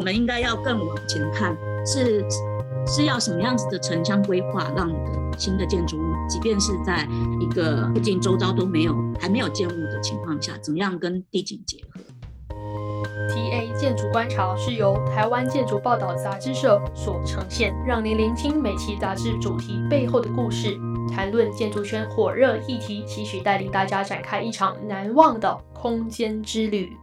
我们应该要更往前看，是是要什么样子的城乡规划，让新的建筑物，即便是在一个附近周遭都没有还没有建物的情况下，怎么样跟地景结合？TA 建筑观察是由台湾建筑报道杂志社所呈现，让您聆听每期杂志主题背后的故事，谈论建筑圈火热议题，期许带领大家展开一场难忘的空间之旅。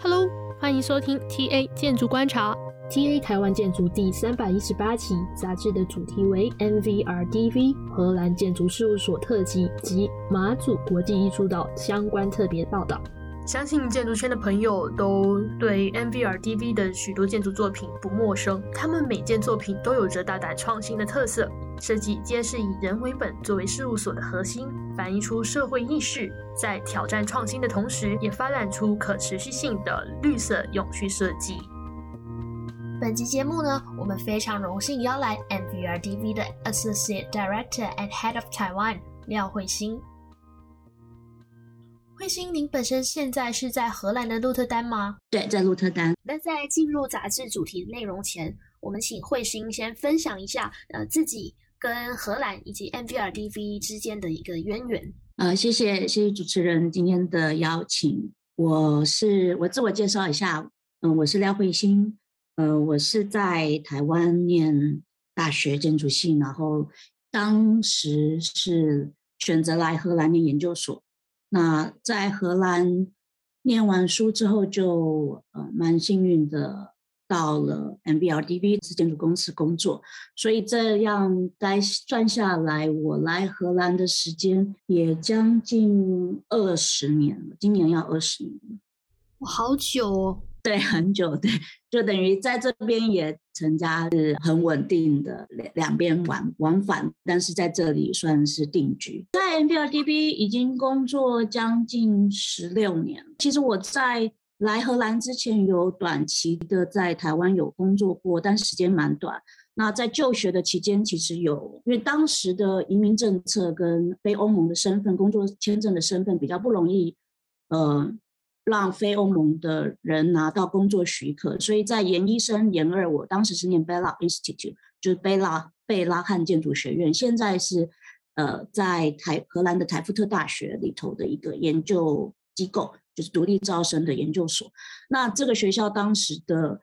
Hello，欢迎收听 TA 建筑观察。TA 台湾建筑第三百一十八期杂志的主题为 MVRDV 荷兰建筑事务所特辑及马祖国际艺术岛相关特别报道。相信建筑圈的朋友都对 MVRDV 的许多建筑作品不陌生，他们每件作品都有着大胆创新的特色。设计皆是以人为本作为事务所的核心，反映出社会意识，在挑战创新的同时，也发展出可持续性的绿色永续设计。本集节目呢，我们非常荣幸邀来 MVRDV 的 Associate Director and Head of Taiwan 廖慧欣。慧心，您本身现在是在荷兰的鹿特丹吗？对，在鹿特丹。那在进入杂志主题内容前，我们请慧心先分享一下，呃，自己。跟荷兰以及 MVRDV 之间的一个渊源。呃，谢谢谢谢主持人今天的邀请。我是我自我介绍一下，嗯、呃，我是廖慧欣，呃，我是在台湾念大学建筑系，然后当时是选择来荷兰念研究所。那在荷兰念完书之后就，呃蛮幸运的。到了 M B R D B 建筑公司工作，所以这样该算下来，我来荷兰的时间也将近二十年了。今年要二十年，我，好久哦！对，很久，对，就等于在这边也成家是很稳定的两两边往往返，但是在这里算是定居。在 nvrdb 已经工作将近十六年，其实我在。来荷兰之前有短期的在台湾有工作过，但时间蛮短。那在就学的期间，其实有，因为当时的移民政策跟非欧盟的身份、工作签证的身份比较不容易，呃，让非欧盟的人拿到工作许可，所以在研一生、研二，我当时是念 Bella Institute，就是贝拉贝拉汉建筑学院，现在是呃在台荷兰的台福特大学里头的一个研究机构。就是独立招生的研究所，那这个学校当时的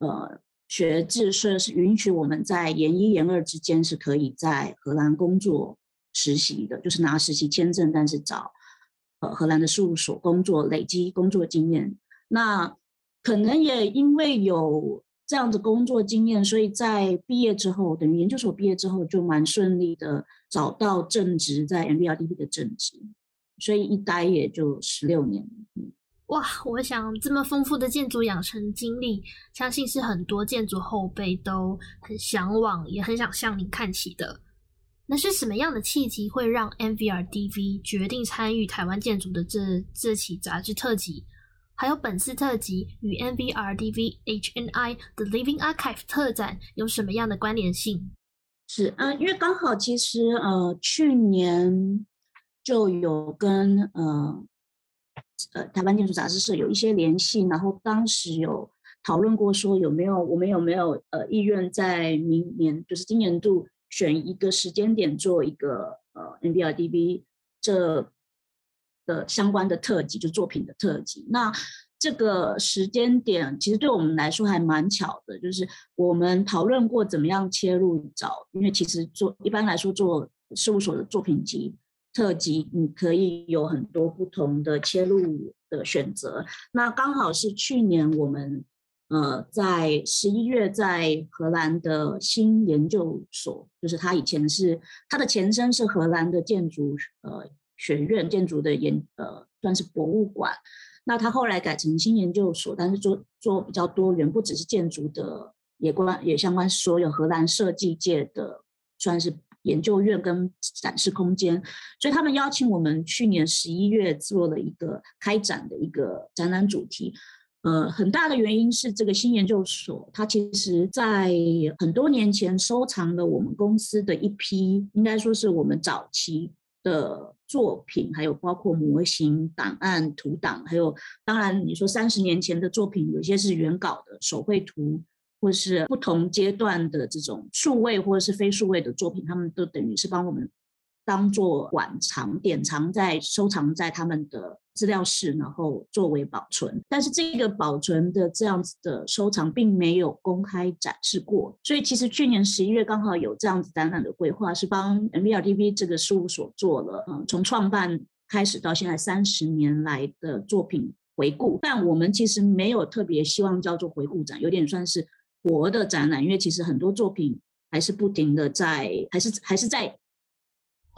呃学制是是允许我们在研一研二之间是可以在荷兰工作实习的，就是拿实习签证，但是找呃荷兰的事务所工作，累积工作经验。那可能也因为有这样的工作经验，所以在毕业之后，等于研究所毕业之后就蛮顺利的找到正职，在 MVRDV 的正职。所以一待也就十六年。哇，我想这么丰富的建筑养成经历，相信是很多建筑后辈都很向往，也很想向你看齐的。那是什么样的契机会让 MVRDV 决定参与台湾建筑的这这期杂志特辑？还有本次特辑与 MVRDV HNI The Living Archive 特展有什么样的关联性？是，嗯、因为刚好其实呃去年。就有跟呃呃台湾建筑杂志社有一些联系，然后当时有讨论过说有没有我们有没有呃意愿在明年就是今年度选一个时间点做一个呃 MVRDV 这的相关的特辑，就作品的特辑。那这个时间点其实对我们来说还蛮巧的，就是我们讨论过怎么样切入找，因为其实做一般来说做事务所的作品集。特辑，你可以有很多不同的切入的选择。那刚好是去年我们呃在十一月在荷兰的新研究所，就是它以前是它的前身是荷兰的建筑呃学院建筑的研呃算是博物馆。那它后来改成新研究所，但是做做比较多元，不只是建筑的，也关也相关所有荷兰设计界的算是。研究院跟展示空间，所以他们邀请我们去年十一月做了一个开展的一个展览主题。呃，很大的原因是这个新研究所，它其实在很多年前收藏了我们公司的一批，应该说是我们早期的作品，还有包括模型、档案、图档，还有当然你说三十年前的作品，有些是原稿的手绘图，或是不同阶段的这种数位或者是非数位的作品，他们都等于是帮我们。当做馆藏、典藏在收藏在他们的资料室，然后作为保存。但是这个保存的这样子的收藏并没有公开展示过，所以其实去年十一月刚好有这样子展览的规划，是帮 NVRDV 这个事务所做了，嗯，从创办开始到现在三十年来的作品回顾。但我们其实没有特别希望叫做回顾展，有点算是活的展览，因为其实很多作品还是不停的在，还是还是在。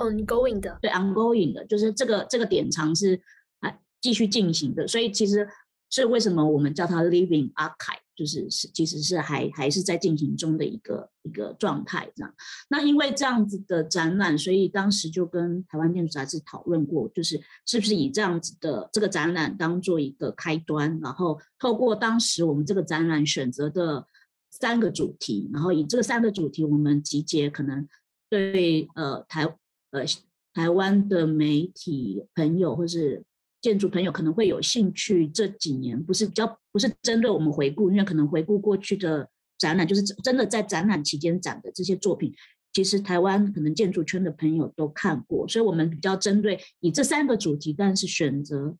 Ongoing 的，对，ongoing 的，就是这个这个典藏是还继续进行的，所以其实是为什么我们叫它 living archive，就是是其实是还还是在进行中的一个一个状态这样。那因为这样子的展览，所以当时就跟台湾建筑杂志讨论过，就是是不是以这样子的这个展览当做一个开端，然后透过当时我们这个展览选择的三个主题，然后以这个三个主题，我们集结可能对呃台。呃，台湾的媒体朋友或是建筑朋友可能会有兴趣。这几年不是比较不是针对我们回顾，因为可能回顾过去的展览，就是真的在展览期间展的这些作品，其实台湾可能建筑圈的朋友都看过，所以我们比较针对以这三个主题，但是选择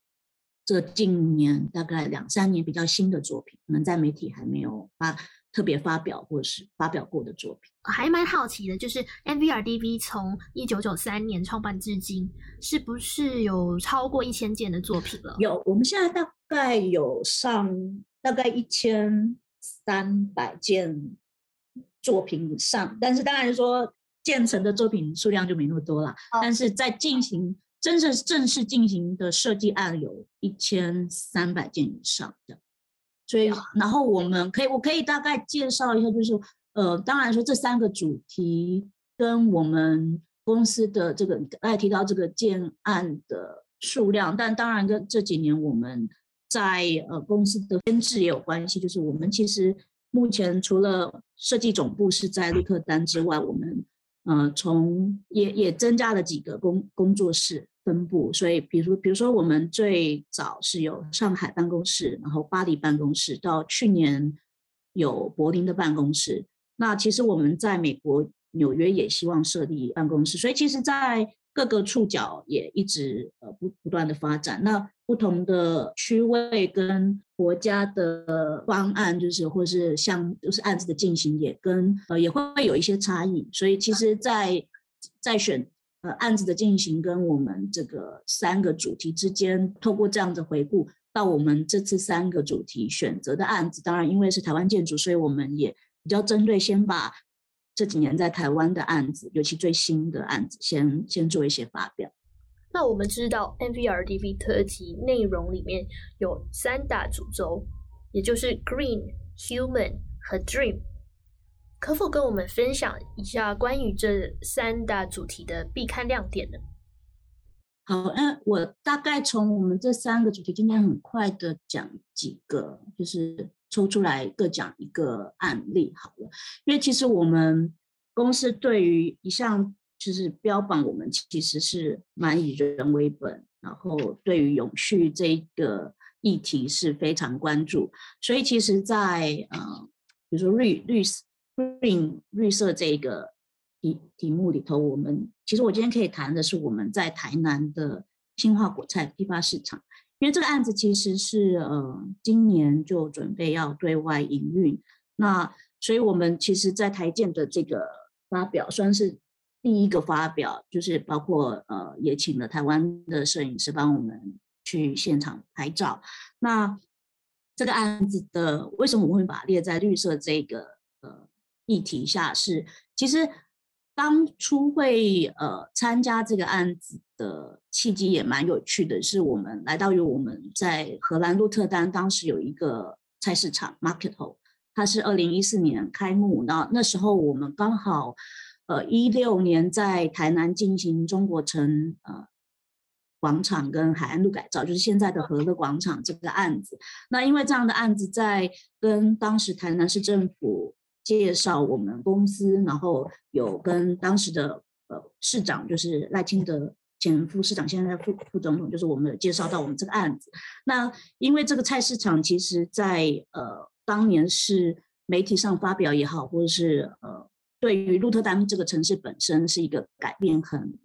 这近年大概两三年比较新的作品，可能在媒体还没有发。特别发表或是发表过的作品，还蛮好奇的，就是 NVRDV 从一九九三年创办至今，是不是有超过一千件的作品了？有，我们现在大概有上大概一千三百件作品以上，但是当然说建成的作品数量就没那么多了。哦、但是在进行真正正式进行的设计案有一千三百件以上的。所以，然后我们可以，我可以大概介绍一下，就是，呃，当然说这三个主题跟我们公司的这个，刚才提到这个建案的数量，但当然跟这几年我们在呃公司的编制也有关系，就是我们其实目前除了设计总部是在鹿特丹之外，我们呃从也也增加了几个工工作室。分布，所以比如比如说，我们最早是有上海办公室，然后巴黎办公室，到去年有柏林的办公室。那其实我们在美国纽约也希望设立办公室，所以其实，在各个触角也一直呃不不断的发展。那不同的区位跟国家的方案，就是或是像就是案子的进行，也跟呃也会有一些差异。所以其实在，在在选。呃，案子的进行跟我们这个三个主题之间，透过这样的回顾，到我们这次三个主题选择的案子，当然因为是台湾建筑，所以我们也比较针对，先把这几年在台湾的案子，尤其最新的案子，先先做一些发表。那我们知道 NVRDV 特辑内容里面有三大主轴，也就是 Green、Human 和 Dream。可否跟我们分享一下关于这三大主题的必看亮点呢？好，那我大概从我们这三个主题，今天很快的讲几个，就是抽出来各讲一个案例好了。因为其实我们公司对于一项就是标榜，我们其实是蛮以人为本，然后对于永续这一个议题是非常关注。所以其实在，在呃，比如说绿绿。绿绿色这个题题目里头，我们其实我今天可以谈的是我们在台南的新化果菜批发市场，因为这个案子其实是呃今年就准备要对外营运，那所以我们其实在台建的这个发表算是第一个发表，就是包括呃也请了台湾的摄影师帮我们去现场拍照。那这个案子的为什么我会把它列在绿色这个？议题下是，其实当初会呃参加这个案子的契机也蛮有趣的，是我们来到于我们在荷兰鹿特丹，当时有一个菜市场 Market Hall，它是二零一四年开幕，那那时候我们刚好呃一六年在台南进行中国城呃广场跟海岸路改造，就是现在的和乐广场这个案子。那因为这样的案子在跟当时台南市政府。介绍我们公司，然后有跟当时的呃市长，就是赖清德前副市长，现在副副总统，就是我们有介绍到我们这个案子。那因为这个菜市场，其实在呃当年是媒体上发表也好，或者是呃对于鹿特丹这个城市本身是一个改变很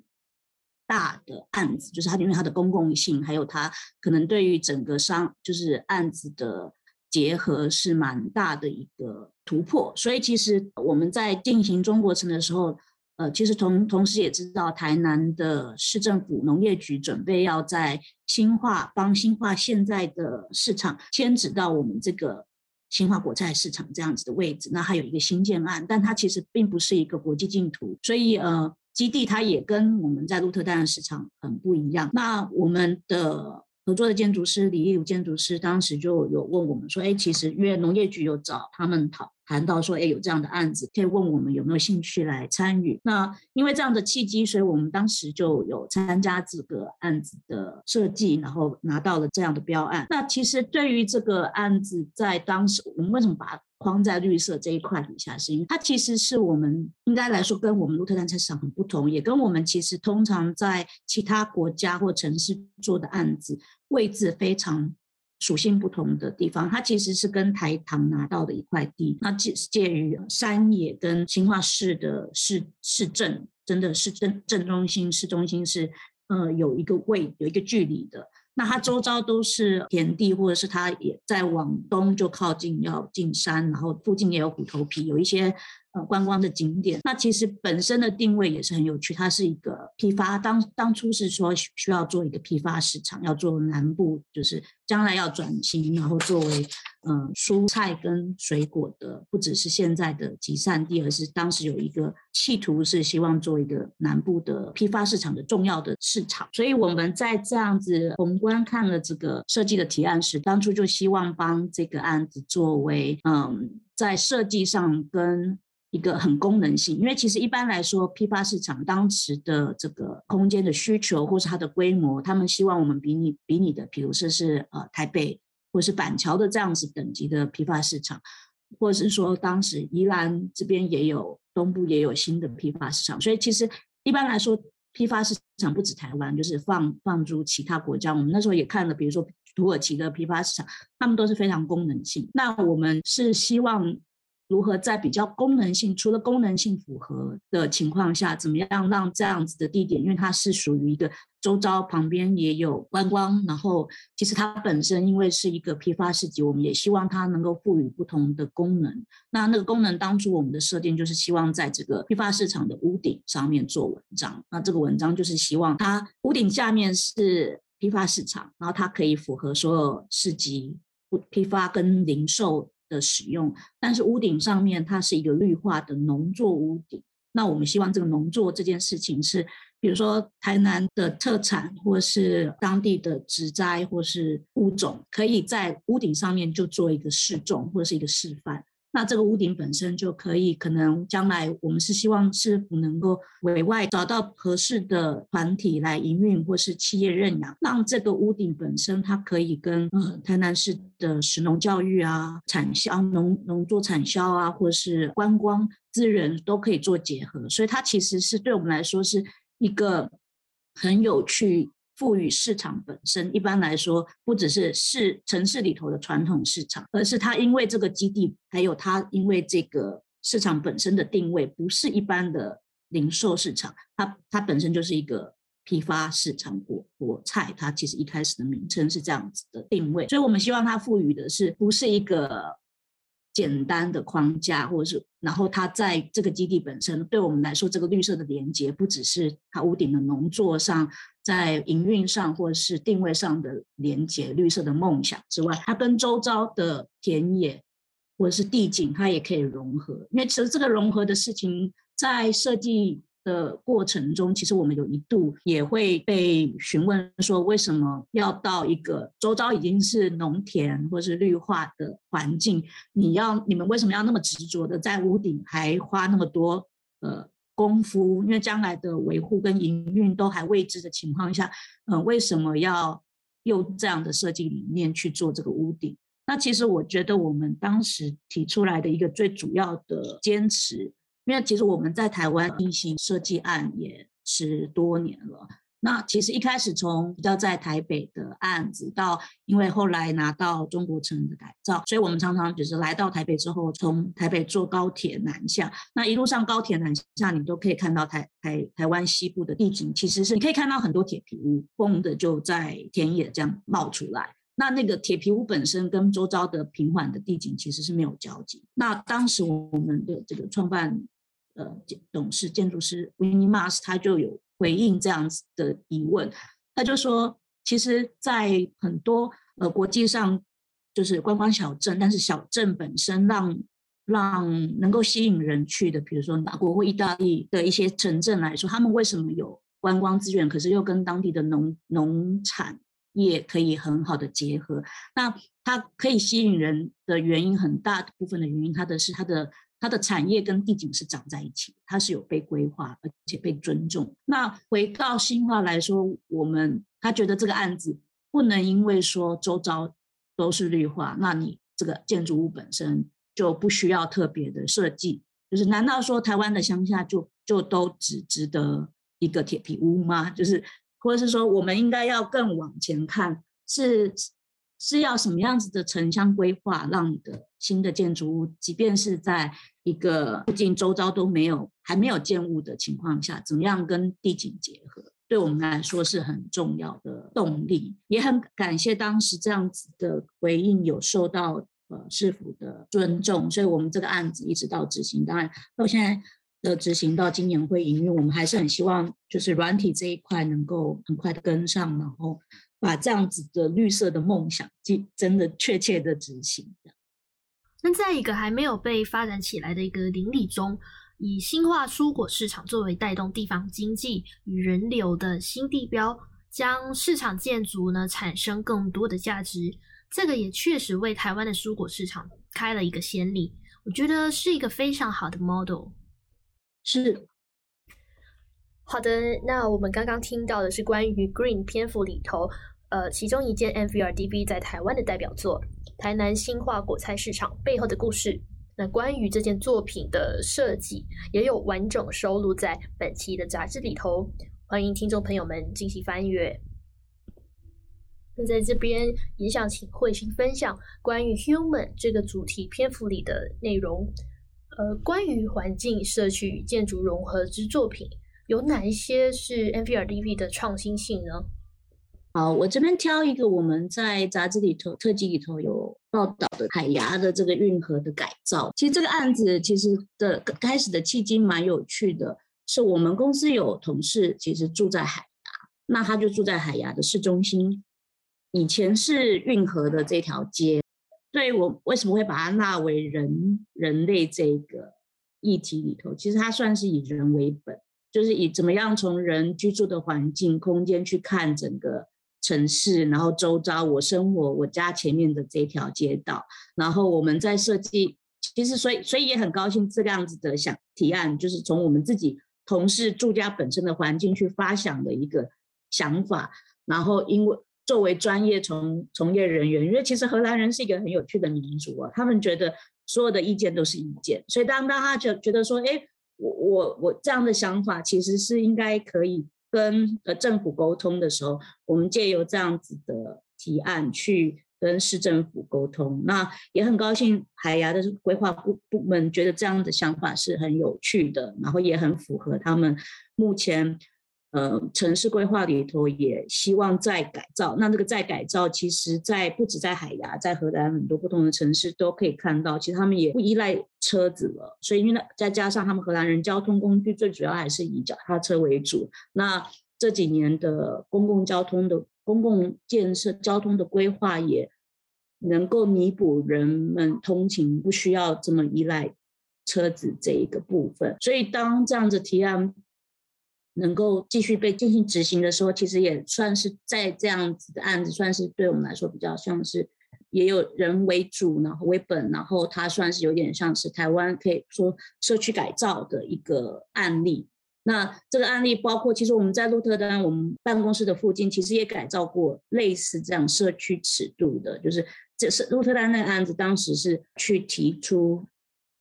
大的案子，就是它因为它的公共性，还有它可能对于整个商就是案子的结合是蛮大的一个突破。所以其实我们在进行中国城的时候。呃，其实同同时也知道，台南的市政府农业局准备要在新化帮新化现在的市场迁址到我们这个新化果菜市场这样子的位置。那还有一个新建案，但它其实并不是一个国际净土，所以呃，基地它也跟我们在鹿特丹的市场很不一样。那我们的合作的建筑师李义武建筑师当时就有问我们说，哎，其实因为农业局有找他们讨。谈到说，哎，有这样的案子，可以问我们有没有兴趣来参与。那因为这样的契机，所以我们当时就有参加这个案子的设计，然后拿到了这样的标案。那其实对于这个案子，在当时我们为什么把它框在绿色这一块底下，是因为它其实是我们应该来说跟我们鹿特丹菜市场很不同，也跟我们其实通常在其他国家或城市做的案子位置非常。属性不同的地方，它其实是跟台糖拿到的一块地，那介介于山野跟兴化市的市市镇，真的是镇镇中心市中心是呃有一个位有一个距离的。那它周遭都是田地，或者是它也在往东就靠近要进山，然后附近也有虎头皮，有一些。呃，观光的景点，那其实本身的定位也是很有趣。它是一个批发，当当初是说需要做一个批发市场，要做南部，就是将来要转型，然后作为嗯、蔬菜跟水果的，不只是现在的集散地，而是当时有一个企图是希望做一个南部的批发市场的重要的市场。所以我们在这样子宏观看了这个设计的提案时，当初就希望帮这个案子作为嗯在设计上跟一个很功能性，因为其实一般来说，批发市场当时的这个空间的需求，或是它的规模，他们希望我们比你比你的，比如说是呃台北或是板桥的这样子等级的批发市场，或者是说当时宜兰这边也有，东部也有新的批发市场，所以其实一般来说，批发市场不止台湾，就是放放诸其他国家。我们那时候也看了，比如说土耳其的批发市场，他们都是非常功能性。那我们是希望。如何在比较功能性，除了功能性符合的情况下，怎么样让这样子的地点，因为它是属于一个周遭旁边也有观光，然后其实它本身因为是一个批发市集，我们也希望它能够赋予不同的功能。那那个功能当初我们的设定就是希望在这个批发市场的屋顶上面做文章，那这个文章就是希望它屋顶下面是批发市场，然后它可以符合所有市集批发跟零售的使用，但是屋顶上面它是一个绿化的农作屋顶。那我们希望这个农作这件事情是，比如说台南的特产，或是当地的植栽，或是物种，可以在屋顶上面就做一个示众，或者是一个示范。那这个屋顶本身就可以，可能将来我们是希望市府能够委外找到合适的团体来营运，或是企业认养，让这个屋顶本身它可以跟呃台南市的食农教育啊、产销农农作产销啊，或是观光资源都可以做结合，所以它其实是对我们来说是一个很有趣。赋予市场本身，一般来说不只是市城市里头的传统市场，而是它因为这个基地，还有它因为这个市场本身的定位，不是一般的零售市场，它它本身就是一个批发市场果果菜，它其实一开始的名称是这样子的定位，所以我们希望它赋予的是不是一个。简单的框架，或者是，然后它在这个基地本身，对我们来说，这个绿色的连接不只是它屋顶的农作上，在营运上或者是定位上的连接，绿色的梦想之外，它跟周遭的田野或者是地景，它也可以融合。因为其实这个融合的事情，在设计。的过程中，其实我们有一度也会被询问说，为什么要到一个周遭已经是农田或是绿化的环境，你要你们为什么要那么执着的在屋顶还花那么多呃功夫？因为将来的维护跟营运都还未知的情况下，嗯、呃，为什么要用这样的设计理念去做这个屋顶？那其实我觉得我们当时提出来的一个最主要的坚持。因为其实我们在台湾进行设计案也十多年了，那其实一开始从比较在台北的案子，到因为后来拿到中国城的改造，所以我们常常就是来到台北之后，从台北坐高铁南下，那一路上高铁南下，你都可以看到台台台湾西部的地景，其实是你可以看到很多铁皮屋，蹦的就在田野这样冒出来。那那个铁皮屋本身跟周遭的平缓的地景其实是没有交集。那当时我们的这个创办呃董事建筑师 Winnie Mars 他就有回应这样子的疑问，他就说，其实，在很多呃国际上就是观光小镇，但是小镇本身让让能够吸引人去的，比如说法国或意大利的一些城镇来说，他们为什么有观光资源，可是又跟当地的农农产业可以很好的结合，那它可以吸引人的原因，很大部分的原因，它的是它的它的产业跟地景是长在一起，它是有被规划而且被尊重。那回到新化来说，我们他觉得这个案子不能因为说周遭都是绿化，那你这个建筑物本身就不需要特别的设计，就是难道说台湾的乡下就就都只值得一个铁皮屋吗？就是。或者是说，我们应该要更往前看，是是要什么样子的城乡规划，让你的新的建筑物，即便是在一个附近周遭都没有还没有建物的情况下，怎么样跟地景结合，对我们来说是很重要的动力。也很感谢当时这样子的回应有受到呃市府的尊重，所以我们这个案子一直到执行，当然到现在。的执行到今年会营运，我们还是很希望就是软体这一块能够很快的跟上，然后把这样子的绿色的梦想，真的确切的执行。那在一个还没有被发展起来的一个邻里中，以新化蔬果市场作为带动地方经济与人流的新地标，将市场建筑呢产生更多的价值，这个也确实为台湾的蔬果市场开了一个先例。我觉得是一个非常好的 model。是，好的。那我们刚刚听到的是关于 Green 篇幅里头，呃，其中一件 MVRDV 在台湾的代表作——台南新化果菜市场背后的故事。那关于这件作品的设计，也有完整收录在本期的杂志里头，欢迎听众朋友们进行翻阅。那在这边也想请慧心分享关于 Human 这个主题篇幅里的内容。呃，关于环境、社区与建筑融合之作品，有哪一些是 NVRDV 的创新性呢？好，我这边挑一个我们在杂志里头特辑里头有报道的海牙的这个运河的改造。其实这个案子其实的开始的契机蛮有趣的，是我们公司有同事其实住在海牙，那他就住在海牙的市中心，以前是运河的这条街。所以我为什么会把它纳为人人类这个议题里头？其实它算是以人为本，就是以怎么样从人居住的环境空间去看整个城市，然后周遭我生活我家前面的这条街道，然后我们在设计。其实所以所以也很高兴这个样子的想提案，就是从我们自己同事住家本身的环境去发想的一个想法，然后因为。作为专业从从业人员，因为其实荷兰人是一个很有趣的民族啊，他们觉得所有的意见都是意见，所以当当他觉觉得说，哎，我我我这样的想法其实是应该可以跟呃政府沟通的时候，我们借由这样子的提案去跟市政府沟通，那也很高兴海牙的规划部部门觉得这样的想法是很有趣的，然后也很符合他们目前。呃，城市规划里头也希望再改造。那这个再改造，其实在不止在海牙，在荷兰很多不同的城市都可以看到。其实他们也不依赖车子了，所以因为再加上他们荷兰人交通工具最主要还是以脚踏车为主。那这几年的公共交通的公共建设、交通的规划，也能够弥补人们通勤不需要这么依赖车子这一个部分。所以当这样子提案。能够继续被进行执行的时候，其实也算是在这样子的案子，算是对我们来说比较像是也有人为主，然后为本，然后它算是有点像是台湾可以说社区改造的一个案例。那这个案例包括，其实我们在鹿特丹，我们办公室的附近其实也改造过类似这样社区尺度的，就是这是鹿特丹那个案子，当时是去提出，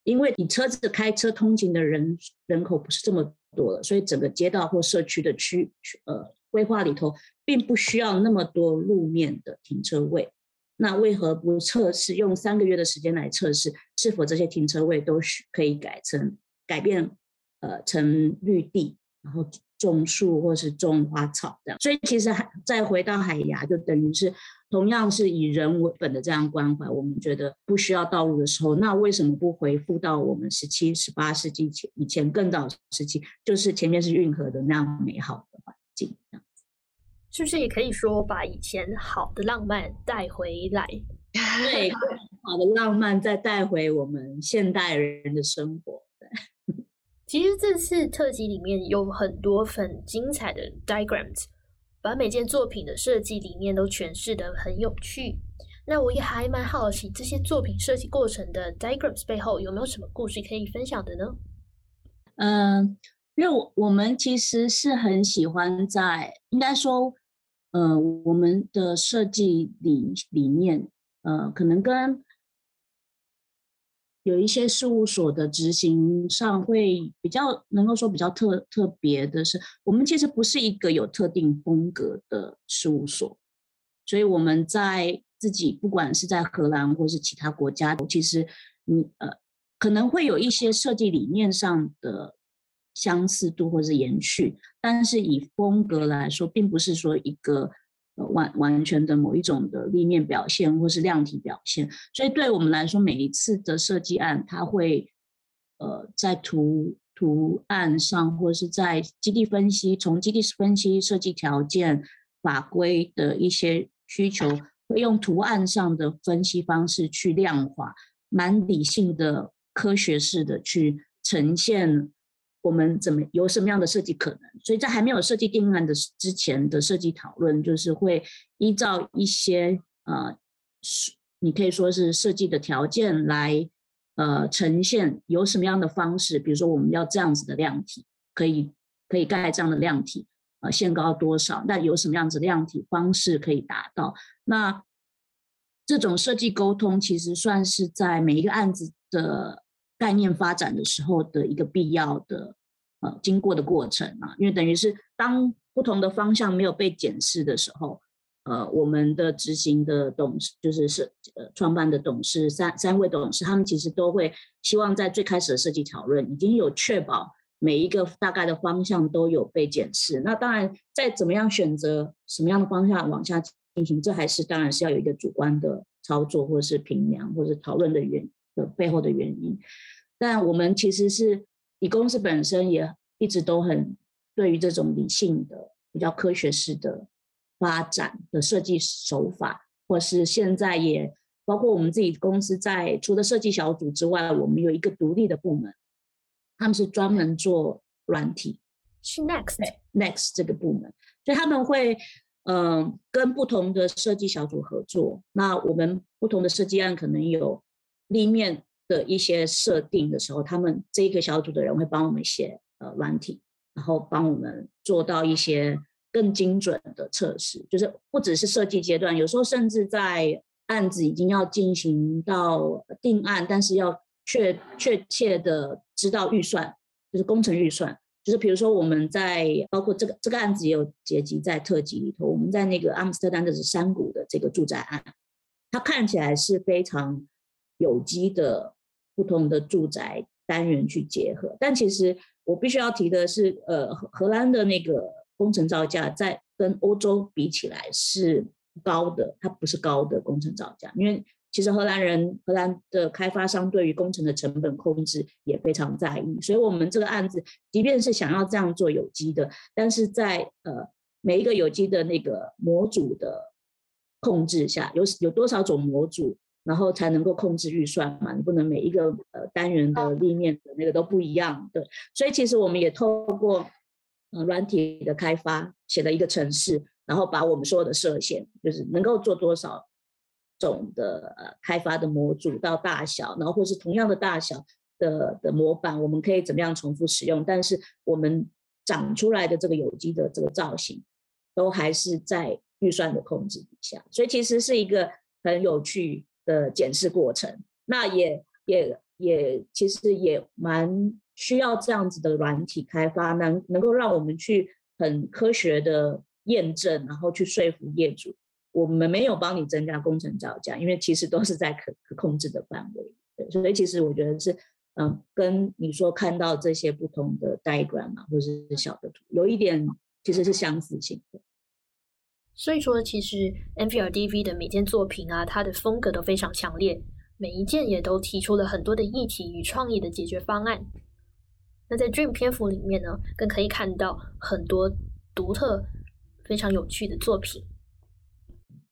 因为你车子开车通勤的人人口不是这么多了，所以整个街道或社区的区呃规划里头并不需要那么多路面的停车位，那为何不测试用三个月的时间来测试，是否这些停车位都需可以改成改变呃成绿地，然后种树或是种花草这样？所以其实还再回到海牙，就等于是。同样是以人为本的这样关怀，我们觉得不需要道路的时候，那为什么不回复到我们十七、十八世纪前以前更早时期，就是前面是运河的那样美好的环境，这样子，是不是也可以说把以前好的浪漫带回来？对，好的浪漫再带回我们现代人的生活。对，其实这次特辑里面有很多很精彩的 diagrams。把每件作品的设计理念都诠释得很有趣，那我也还蛮好奇这些作品设计过程的 diagrams 背后有没有什么故事可以分享的呢？嗯，因为我我们其实是很喜欢在，应该说，呃，我们的设计理理念，呃，可能跟。有一些事务所的执行上会比较能够说比较特特别的是，我们其实不是一个有特定风格的事务所，所以我们在自己不管是在荷兰或是其他国家，其实你呃可能会有一些设计理念上的相似度或是延续，但是以风格来说，并不是说一个。完完全的某一种的立面表现，或是量体表现，所以对我们来说，每一次的设计案，它会呃在图图案上，或是在基地分析，从基地分析设计条件、法规的一些需求，会用图案上的分析方式去量化，蛮理性的、科学式的去呈现。我们怎么有什么样的设计可能？所以在还没有设计定案的之前的设计讨论，就是会依照一些呃，你可以说是设计的条件来呃呈现有什么样的方式，比如说我们要这样子的量体，可以可以盖这样的量体，呃，限高多少？那有什么样子量体方式可以达到？那这种设计沟通其实算是在每一个案子的。概念发展的时候的一个必要的呃经过的过程啊，因为等于是当不同的方向没有被检视的时候，呃，我们的执行的董事就是设呃创办的董事三三位董事，他们其实都会希望在最开始的设计讨论已经有确保每一个大概的方向都有被检视。那当然，在怎么样选择什么样的方向往下进行，这还是当然是要有一个主观的操作，或者是评量，或者是讨论的原。的背后的原因，但我们其实是以公司本身也一直都很对于这种理性的、比较科学式的发展的设计手法，或是现在也包括我们自己公司在除了设计小组之外，我们有一个独立的部门，他们是专门做软体，是 Next Next 这个部门，所以他们会嗯、呃、跟不同的设计小组合作，那我们不同的设计案可能有。立面的一些设定的时候，他们这一个小组的人会帮我们写呃软体，然后帮我们做到一些更精准的测试，就是不只是设计阶段，有时候甚至在案子已经要进行到定案，但是要确确切的知道预算，就是工程预算，就是比如说我们在包括这个这个案子也有结集在特辑里头，我们在那个阿姆斯特丹的山谷的这个住宅案，它看起来是非常。有机的不同的住宅单元去结合，但其实我必须要提的是，呃，荷兰的那个工程造价在跟欧洲比起来是高的，它不是高的工程造价，因为其实荷兰人、荷兰的开发商对于工程的成本控制也非常在意，所以我们这个案子，即便是想要这样做有机的，但是在呃每一个有机的那个模组的控制下，有有多少种模组？然后才能够控制预算嘛，你不能每一个呃单元的立面的那个都不一样，对。所以其实我们也透过呃软体的开发写了一个程式，然后把我们所有的设限，就是能够做多少种的呃开发的模组到大小，然后或是同样的大小的的模板，我们可以怎么样重复使用？但是我们长出来的这个有机的这个造型，都还是在预算的控制底下，所以其实是一个很有趣的检视过程，那也也也其实也蛮需要这样子的软体开发，能能够让我们去很科学的验证，然后去说服业主，我们没有帮你增加工程造价，因为其实都是在可可控制的范围。对，所以其实我觉得是，嗯，跟你说看到这些不同的 diagram 啊，或者是小的图，有一点其实是相似性的。所以说，其实 MVRDV 的每件作品啊，它的风格都非常强烈，每一件也都提出了很多的议题与创意的解决方案。那在 Dream 篇幅里面呢，更可以看到很多独特、非常有趣的作品。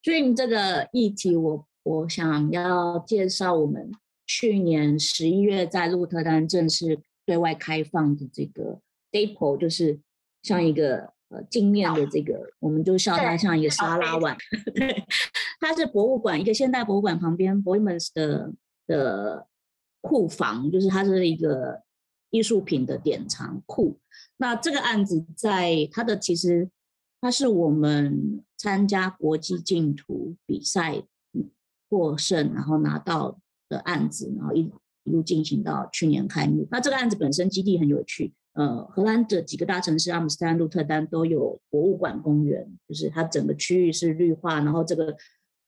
Dream 这个议题我，我想要介绍我们去年十一月在鹿特丹正式对外开放的这个 Depot，就是像一个。呃，镜面的这个，我们就笑它像一个沙拉碗。对，它是博物馆，一个现代博物馆旁边 Boijmans 的的库房，就是它是一个艺术品的典藏库。那这个案子在它的其实，它是我们参加国际竞图比赛获胜，然后拿到的案子，然后一一路进行到去年开幕。那这个案子本身基地很有趣。呃，荷兰的几个大城市，阿姆斯特丹、鹿特丹都有博物馆公园，就是它整个区域是绿化，然后这个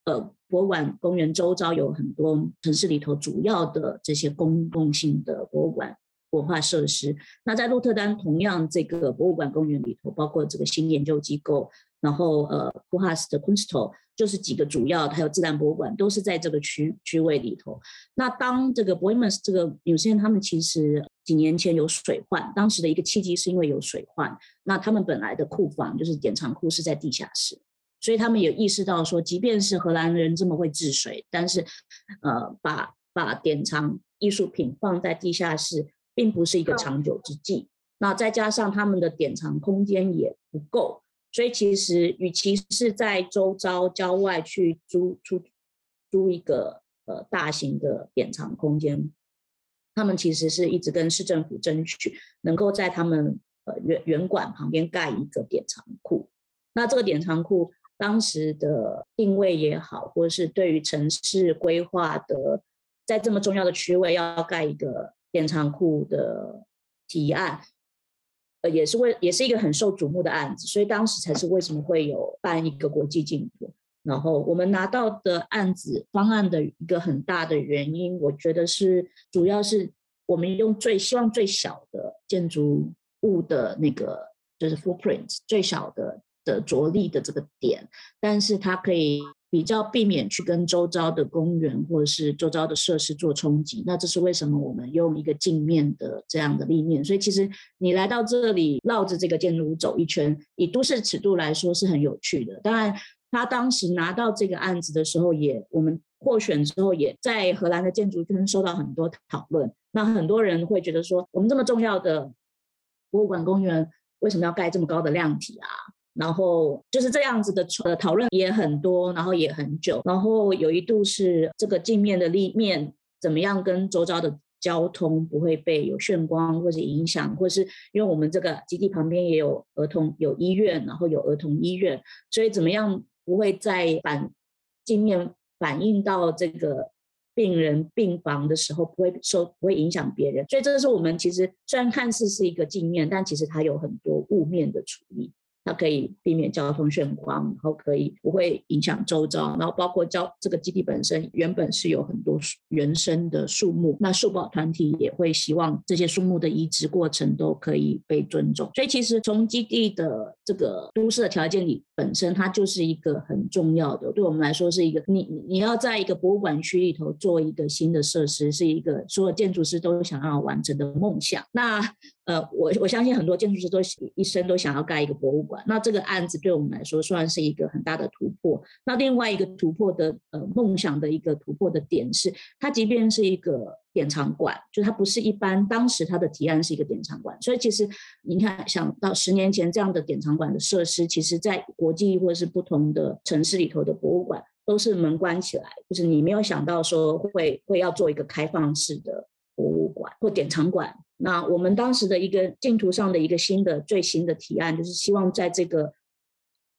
呃博物馆公园周遭有很多城市里头主要的这些公共性的博物馆文化设施。那在鹿特丹，同样这个博物馆公园里头，包括这个新研究机构，然后呃，Koolhaas 的 Kunsthal 就是几个主要，还有自然博物馆都是在这个区区位里头。那当这个 Boijmans 这个有些人他们其实。几年前有水患，当时的一个契机是因为有水患。那他们本来的库房就是典藏库是在地下室，所以他们也意识到说，即便是荷兰人这么会治水，但是，呃，把把典藏艺术品放在地下室，并不是一个长久之计。那再加上他们的典藏空间也不够，所以其实与其是在周遭郊外去租出租一个呃大型的典藏空间。他们其实是一直跟市政府争取，能够在他们呃原原馆旁边盖一个典藏库。那这个典藏库当时的定位也好，或者是对于城市规划的，在这么重要的区位要盖一个典藏库的提案，呃，也是为也是一个很受瞩目的案子。所以当时才是为什么会有办一个国际竞图。然后我们拿到的案子方案的一个很大的原因，我觉得是主要是我们用最希望最小的建筑物的那个就是 footprint 最小的的着力的这个点，但是它可以比较避免去跟周遭的公园或者是周遭的设施做冲击。那这是为什么我们用一个镜面的这样的立面？所以其实你来到这里绕着这个建筑物走一圈，以都市尺度来说是很有趣的。当然。他当时拿到这个案子的时候也，我们获选之后，也在荷兰的建筑圈受到很多讨论。那很多人会觉得说，我们这么重要的博物馆公园，为什么要盖这么高的量体啊？然后就是这样子的呃讨论也很多，然后也很久。然后有一度是这个镜面的立面怎么样跟周遭的交通不会被有眩光或者影响，或是因为我们这个基地旁边也有儿童有医院，然后有儿童医院，所以怎么样？不会在反镜面反映到这个病人病房的时候，不会受不会影响别人，所以这是我们其实虽然看似是一个镜面，但其实它有很多雾面的处理。它可以避免交通眩光，然后可以不会影响周遭，然后包括交这个基地本身原本是有很多原生的树木，那树保团体也会希望这些树木的移植过程都可以被尊重。所以其实从基地的这个都市的条件里本身，它就是一个很重要的，对我们来说是一个你你要在一个博物馆区里头做一个新的设施，是一个所有建筑师都想要完成的梦想。那呃，我我相信很多建筑师都一生都想要盖一个博物馆。那这个案子对我们来说算是一个很大的突破。那另外一个突破的呃梦想的一个突破的点是，它即便是一个典藏馆，就它不是一般。当时它的提案是一个典藏馆，所以其实你看，想到十年前这样的典藏馆的设施，其实在国际或者是不同的城市里头的博物馆都是门关起来，就是你没有想到说会会要做一个开放式的博物馆或典藏馆。那我们当时的一个竞图上的一个新的最新的提案，就是希望在这个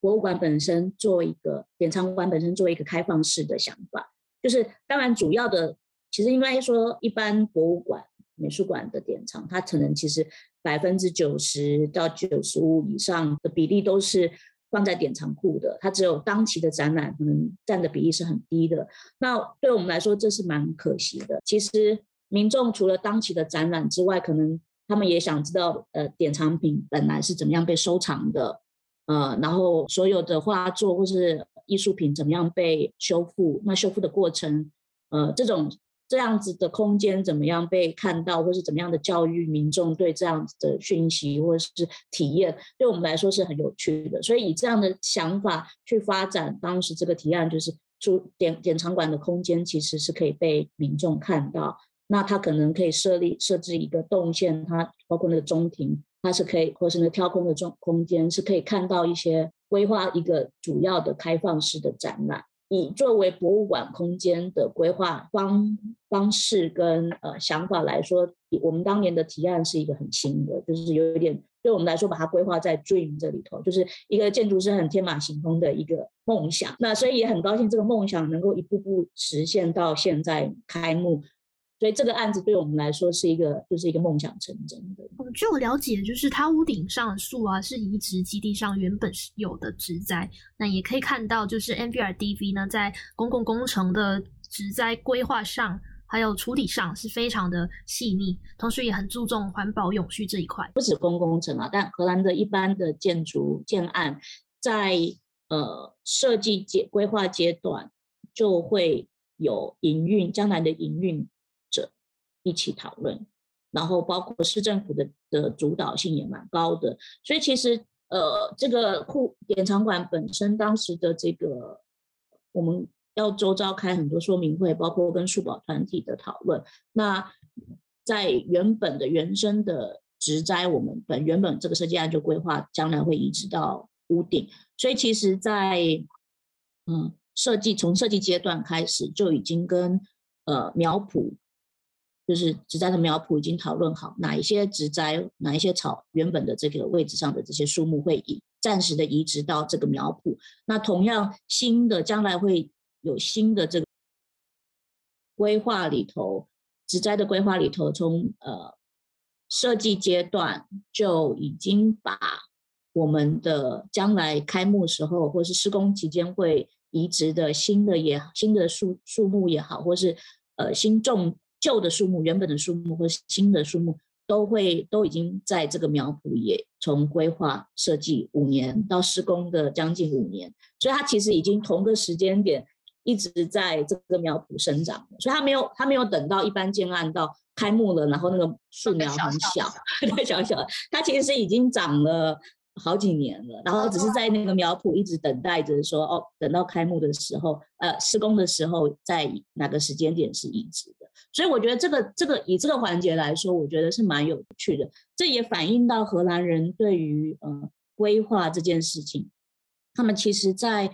博物馆本身做一个典藏馆本身做一个开放式的想法，就是当然主要的其实应该说一般博物馆、美术馆的典藏，它可能其实百分之九十到九十五以上的比例都是放在典藏库的，它只有当期的展览可能占的比例是很低的。那对我们来说，这是蛮可惜的。其实民众除了当期的展览之外，可能他们也想知道，呃，典藏品本来是怎么样被收藏的，呃，然后所有的画作或是艺术品怎么样被修复，那修复的过程，呃，这种。这样子的空间怎么样被看到，或是怎么样的教育民众对这样子的讯息或是体验，对我们来说是很有趣的。所以以这样的想法去发展，当时这个提案就是出典典藏馆的空间其实是可以被民众看到。那它可能可以设立设置一个动线，它包括那个中庭，它是可以或是那挑空的中空间是可以看到一些规划一个主要的开放式的展览。以作为博物馆空间的规划方方式跟呃想法来说，我们当年的提案是一个很新的，就是有一点对我们来说把它规划在 dream 这里头，就是一个建筑师很天马行空的一个梦想。那所以也很高兴这个梦想能够一步步实现到现在开幕。所以这个案子对我们来说是一个，就是一个梦想成真的。据我了解，就是它屋顶上的树啊，是移植基地上原本是有的植栽。那也可以看到，就是 NVRDV 呢，在公共工程的植栽规划上，还有处理上是非常的细腻，同时也很注重环保永续这一块。不止公共工程啊，但荷兰的一般的建筑建案，在呃设计阶规划阶段就会有营运，将来的营运。一起讨论，然后包括市政府的的主导性也蛮高的，所以其实呃，这个库典藏馆本身当时的这个，我们要周遭开很多说明会，包括跟树保团体的讨论。那在原本的原生的植栽，我们本原本这个设计案就规划将来会移植到屋顶，所以其实在嗯设计从设计阶段开始就已经跟呃苗圃。就是植栽的苗圃已经讨论好，哪一些植栽，哪一些草，原本的这个位置上的这些树木会移，暂时的移植到这个苗圃。那同样新的将来会有新的这个规划里头，植栽的规划里头，从呃设计阶段就已经把我们的将来开幕时候，或是施工期间会移植的新的也新的树树木也好，或是呃新种。旧的树木、原本的树木或新的树木，都会都已经在这个苗圃也从规划设计五年到施工的将近五年，所以它其实已经同个时间点一直在这个苗圃生长，所以它没有它没有等到一般建案到开幕了，然后那个树苗很小，对小小的，它其实是已经长了。好几年了，然后只是在那个苗圃一直等待着说哦，等到开幕的时候，呃，施工的时候，在哪个时间点是移植的。所以我觉得这个这个以这个环节来说，我觉得是蛮有趣的。这也反映到荷兰人对于呃规划这件事情，他们其实在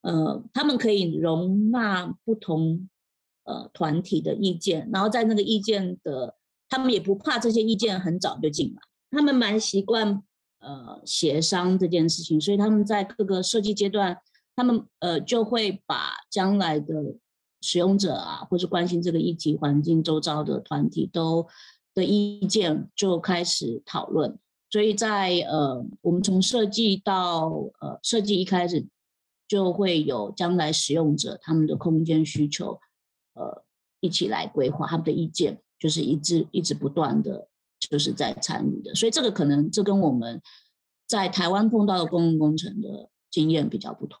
呃他们可以容纳不同呃团体的意见，然后在那个意见的，他们也不怕这些意见很早就进来，他们蛮习惯。呃，协商这件事情，所以他们在各个设计阶段，他们呃就会把将来的使用者啊，或是关心这个议题、环境周遭的团体都的意见就开始讨论。所以在呃，我们从设计到呃设计一开始，就会有将来使用者他们的空间需求，呃，一起来规划他们的意见，就是一直一直不断的。就是在参与的，所以这个可能这跟我们在台湾碰到的公共工程的经验比较不同，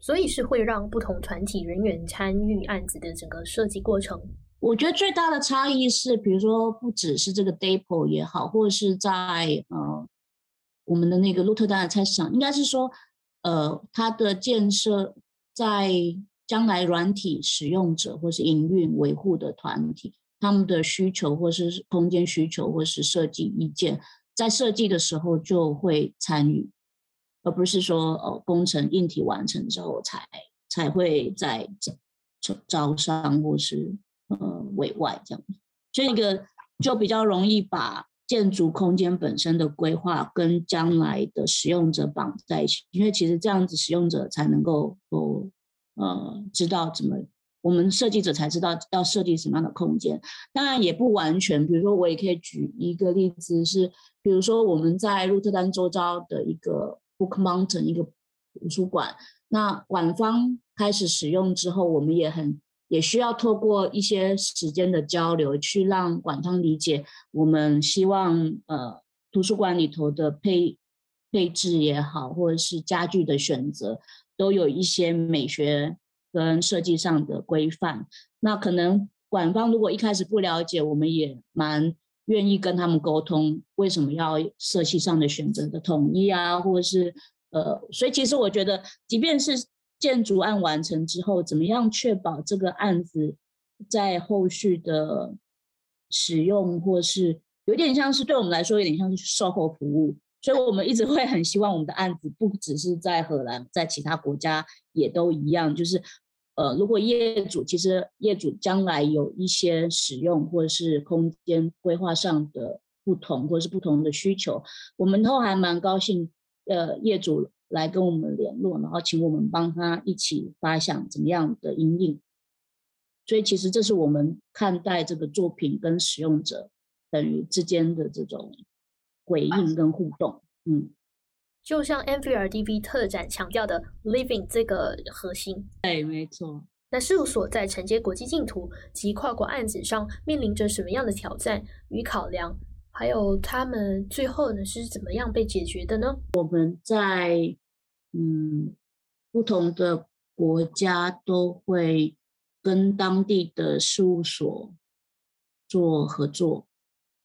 所以是会让不同团体人员参与案子的整个设计过程。我觉得最大的差异是，比如说不只是这个 depot 也好，或者是在呃我们的那个鹿特丹的菜市场，应该是说呃它的建设在将来软体使用者或是营运维护的团体。他们的需求，或是空间需求，或是设计意见，在设计的时候就会参与，而不是说哦，工程硬体完成之后才才会在招招商或是呃委外这样。所以一个就比较容易把建筑空间本身的规划跟将来的使用者绑在一起，因为其实这样子使用者才能够够呃知道怎么。我们设计者才知道要设计什么样的空间，当然也不完全。比如说，我也可以举一个例子是，比如说我们在鹿特丹周遭的一个 Book Mountain 一个图书馆。那馆方开始使用之后，我们也很也需要透过一些时间的交流，去让馆方理解我们希望呃图书馆里头的配配置也好，或者是家具的选择，都有一些美学跟设计上的规范。那可能馆方如果一开始不了解，我们也蛮愿意跟他们沟通，为什么要设计上的选择的统一啊，或者是。呃，所以其实我觉得，即便是建筑案完成之后，怎么样确保这个案子在后续的使用，或是有点像是对我们来说，有点像是售后服务。所以我们一直会很希望我们的案子不只是在荷兰，在其他国家也都一样。就是呃，如果业主其实业主将来有一些使用或者是空间规划上的不同，或者是不同的需求，我们都还蛮高兴。呃，业主来跟我们联络，然后请我们帮他一起发想怎么样的阴影。所以其实这是我们看待这个作品跟使用者等于之间的这种回应跟互动。嗯，就像 MVRDV 特展强调的 “living” 这个核心。对，没错。那事务所在承接国际竞图及跨国案子上面临着什么样的挑战与考量？还有他们最后呢是怎么样被解决的呢？我们在嗯不同的国家都会跟当地的事务所做合作，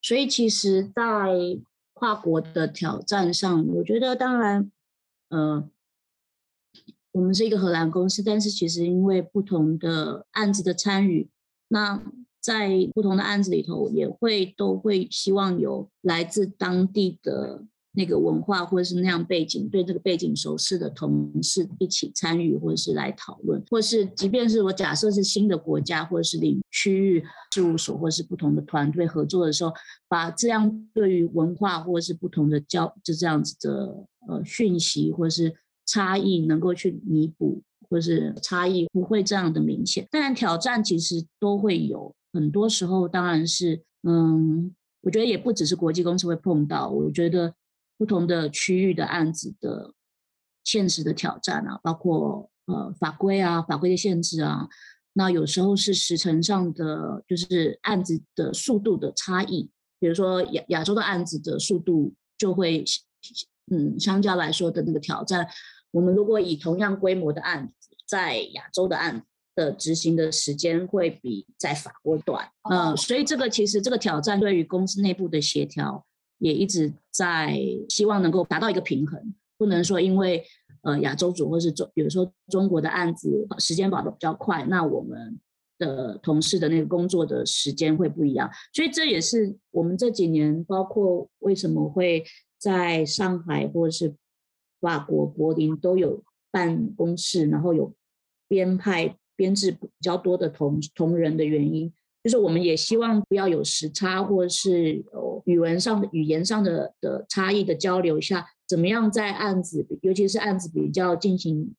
所以其实，在跨国的挑战上，我觉得当然，呃，我们是一个荷兰公司，但是其实因为不同的案子的参与，那。在不同的案子里头，也会都会希望有来自当地的那个文化或者是那样背景，对这个背景熟悉的同事一起参与，或者是来讨论，或是即便是我假设是新的国家或者是领区域事务所，或是不同的团队合作的时候，把这样对于文化或者是不同的交就这样子的呃讯息或者是差异能够去弥补，或是差异不会这样的明显，当然挑战其实都会有。很多时候，当然是，嗯，我觉得也不只是国际公司会碰到，我觉得不同的区域的案子的现实的挑战啊，包括呃法规啊、法规的限制啊，那有时候是时程上的，就是案子的速度的差异，比如说亚亚洲的案子的速度就会，嗯，相较来说的那个挑战，我们如果以同样规模的案子，在亚洲的案子。的执行的时间会比在法国短，嗯，所以这个其实这个挑战对于公司内部的协调也一直在希望能够达到一个平衡，不能说因为呃亚洲组或是中，比如说中国的案子时间跑得比较快，那我们的同事的那个工作的时间会不一样，所以这也是我们这几年包括为什么会在上海或者是法国柏林都有办公室，然后有编派。编制比较多的同同仁的原因，就是我们也希望不要有时差，或者是语文上的语言上的的差异的交流下，怎么样在案子，尤其是案子比较进行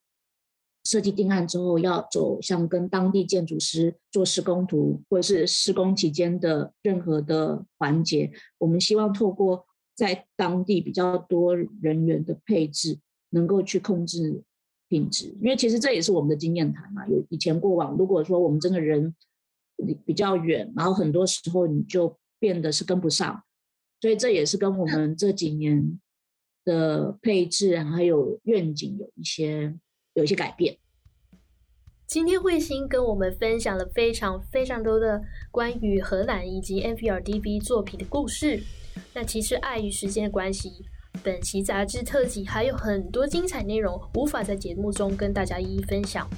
设计定案之后，要走向跟当地建筑师做施工图，或者是施工期间的任何的环节，我们希望透过在当地比较多人员的配置，能够去控制。品质，因为其实这也是我们的经验谈嘛。有以前过往，如果说我们真的人比较远，然后很多时候你就变得是跟不上，所以这也是跟我们这几年的配置还有愿景有一些有一些改变。今天慧心跟我们分享了非常非常多的关于荷兰以及 MVRDV 作品的故事。那其实碍于时间的关系。本期杂志特辑还有很多精彩内容，无法在节目中跟大家一一分享，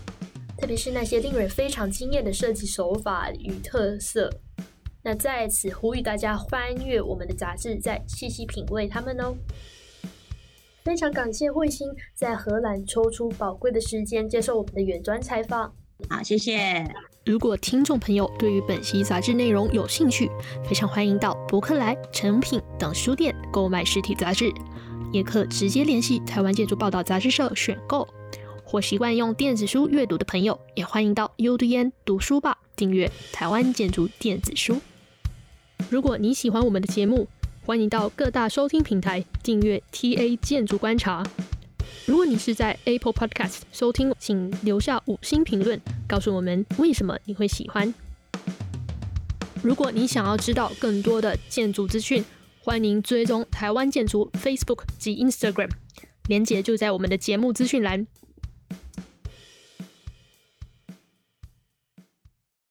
特别是那些令人非常惊艳的设计手法与特色。那在此呼吁大家翻阅我们的杂志，再细细品味它们哦。非常感谢慧心在荷兰抽出宝贵的时间接受我们的远端采访。好，谢谢。如果听众朋友对于本期杂志内容有兴趣，非常欢迎到博客来、成品等书店购买实体杂志，也可直接联系台湾建筑报道杂志社选购。或习惯用电子书阅读的朋友，也欢迎到 UDN 读书吧订阅台湾建筑电子书。如果你喜欢我们的节目，欢迎到各大收听平台订阅 TA 建筑观察。如果你是在 Apple Podcast 收听，请留下五星评论，告诉我们为什么你会喜欢。如果你想要知道更多的建筑资讯，欢迎追踪台湾建筑 Facebook 及 Instagram，连结就在我们的节目资讯栏。